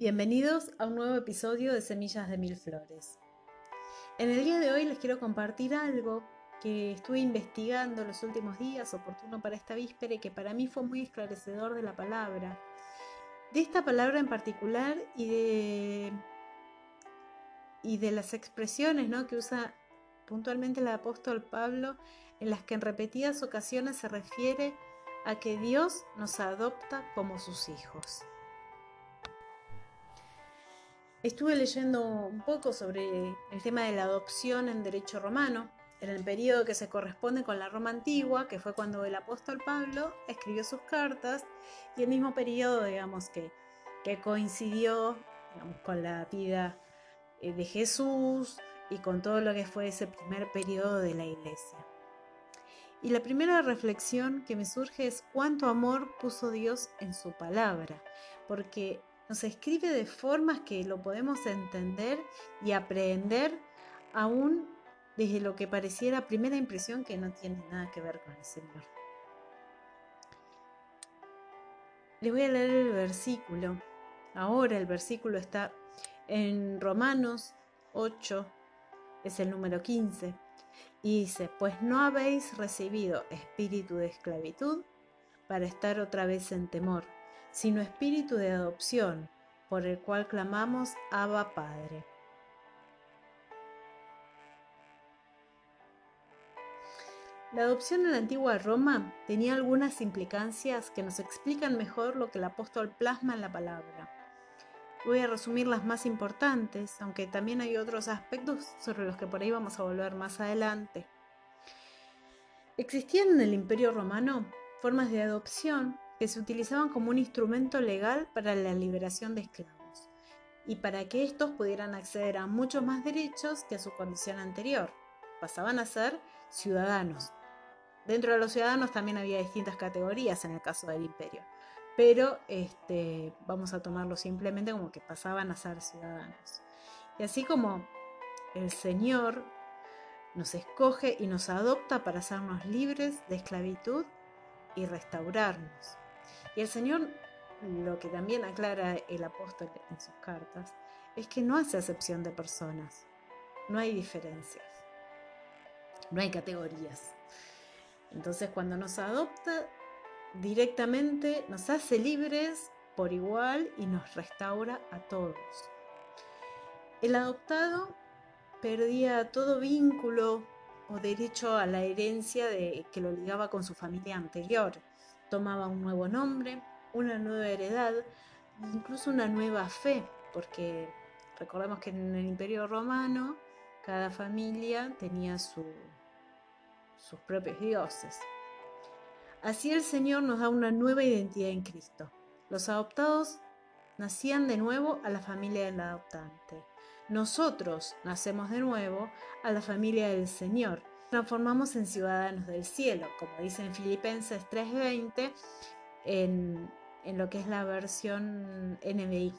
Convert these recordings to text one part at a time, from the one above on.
Bienvenidos a un nuevo episodio de Semillas de Mil Flores. En el día de hoy les quiero compartir algo que estuve investigando los últimos días, oportuno para esta víspera y que para mí fue muy esclarecedor de la palabra. De esta palabra en particular y de, y de las expresiones ¿no? que usa puntualmente el apóstol Pablo, en las que en repetidas ocasiones se refiere a que Dios nos adopta como sus hijos. Estuve leyendo un poco sobre el tema de la adopción en derecho romano, en el periodo que se corresponde con la Roma antigua, que fue cuando el apóstol Pablo escribió sus cartas, y el mismo periodo, digamos, que, que coincidió con la vida eh, de Jesús y con todo lo que fue ese primer periodo de la iglesia. Y la primera reflexión que me surge es cuánto amor puso Dios en su palabra, porque nos escribe de formas que lo podemos entender y aprender aún desde lo que pareciera primera impresión que no tiene nada que ver con el Señor. Les voy a leer el versículo. Ahora el versículo está en Romanos 8, es el número 15, y dice, pues no habéis recibido espíritu de esclavitud para estar otra vez en temor sino espíritu de adopción, por el cual clamamos Abba Padre. La adopción en la antigua Roma tenía algunas implicancias que nos explican mejor lo que el apóstol plasma en la palabra. Voy a resumir las más importantes, aunque también hay otros aspectos sobre los que por ahí vamos a volver más adelante. Existían en el Imperio Romano formas de adopción que se utilizaban como un instrumento legal para la liberación de esclavos y para que estos pudieran acceder a muchos más derechos que a su condición anterior. Pasaban a ser ciudadanos. Dentro de los ciudadanos también había distintas categorías en el caso del imperio, pero este, vamos a tomarlo simplemente como que pasaban a ser ciudadanos. Y así como el Señor nos escoge y nos adopta para hacernos libres de esclavitud y restaurarnos. Y el Señor, lo que también aclara el apóstol en sus cartas, es que no hace acepción de personas, no hay diferencias, no hay categorías. Entonces cuando nos adopta, directamente nos hace libres por igual y nos restaura a todos. El adoptado perdía todo vínculo o derecho a la herencia que lo ligaba con su familia anterior tomaba un nuevo nombre, una nueva heredad, incluso una nueva fe, porque recordemos que en el Imperio Romano cada familia tenía sus propios dioses. Así el Señor nos da una nueva identidad en Cristo. Los adoptados nacían de nuevo a la familia del adoptante. Nosotros nacemos de nuevo a la familia del Señor transformamos en ciudadanos del cielo, como dice en Filipenses 3:20 en, en lo que es la versión NBI.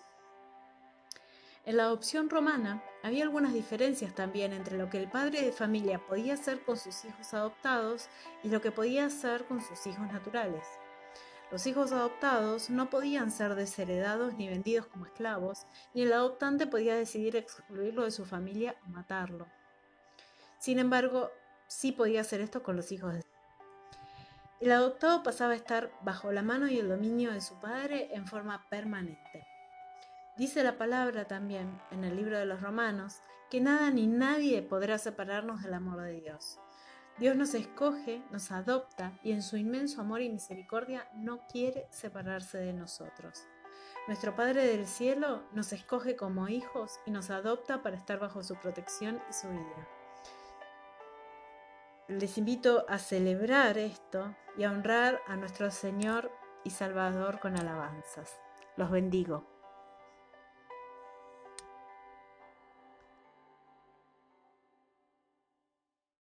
En la adopción romana había algunas diferencias también entre lo que el padre de familia podía hacer con sus hijos adoptados y lo que podía hacer con sus hijos naturales. Los hijos adoptados no podían ser desheredados ni vendidos como esclavos, y el adoptante podía decidir excluirlo de su familia o matarlo. Sin embargo, sí podía hacer esto con los hijos de el adoptado pasaba a estar bajo la mano y el dominio de su padre en forma permanente. Dice la palabra también en el libro de los Romanos que nada ni nadie podrá separarnos del amor de Dios. Dios nos escoge, nos adopta y en su inmenso amor y misericordia no quiere separarse de nosotros. Nuestro Padre del Cielo nos escoge como hijos y nos adopta para estar bajo su protección y su guía les invito a celebrar esto y a honrar a nuestro Señor y Salvador con alabanzas. Los bendigo.